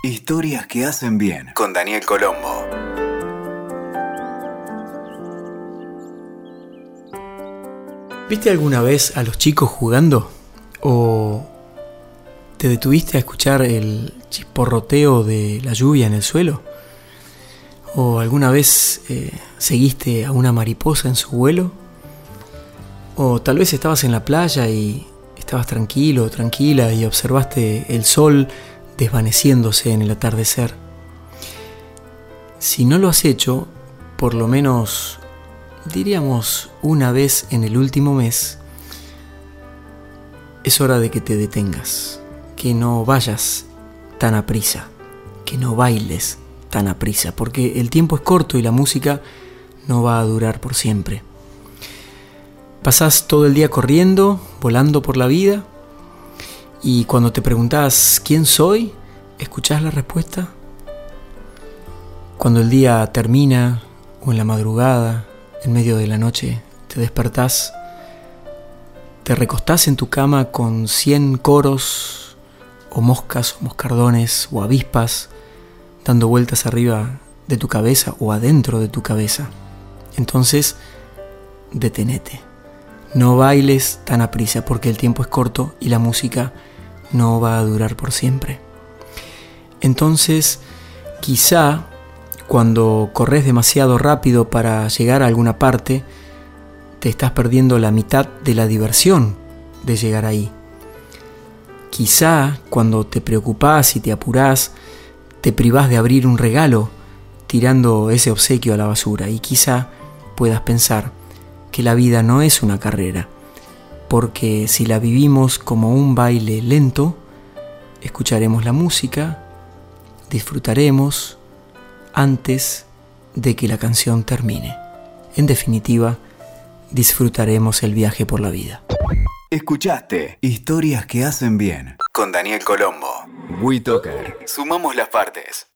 Historias que hacen bien con Daniel Colombo. ¿Viste alguna vez a los chicos jugando? ¿O te detuviste a escuchar el chisporroteo de la lluvia en el suelo? ¿O alguna vez eh, seguiste a una mariposa en su vuelo? ¿O tal vez estabas en la playa y estabas tranquilo, tranquila y observaste el sol desvaneciéndose en el atardecer? Si no lo has hecho, por lo menos diríamos una vez en el último mes, es hora de que te detengas, que no vayas tan a prisa, que no bailes tan a prisa, porque el tiempo es corto y la música no va a durar por siempre. Pasás todo el día corriendo, volando por la vida, y cuando te preguntas quién soy, ¿escuchás la respuesta? Cuando el día termina o en la madrugada en medio de la noche te despertás, te recostás en tu cama con cien coros o moscas o moscardones o avispas dando vueltas arriba de tu cabeza o adentro de tu cabeza. Entonces, detenete. No bailes tan a prisa porque el tiempo es corto y la música no va a durar por siempre. Entonces, quizá cuando corres demasiado rápido para llegar a alguna parte, te estás perdiendo la mitad de la diversión de llegar ahí. Quizá cuando te preocupás y te apurás, te privás de abrir un regalo tirando ese obsequio a la basura y quizá puedas pensar que la vida no es una carrera, porque si la vivimos como un baile lento, escucharemos la música, disfrutaremos, antes de que la canción termine. En definitiva, disfrutaremos el viaje por la vida. Escuchaste Historias que hacen bien con Daniel Colombo. WeToker. Sumamos las partes.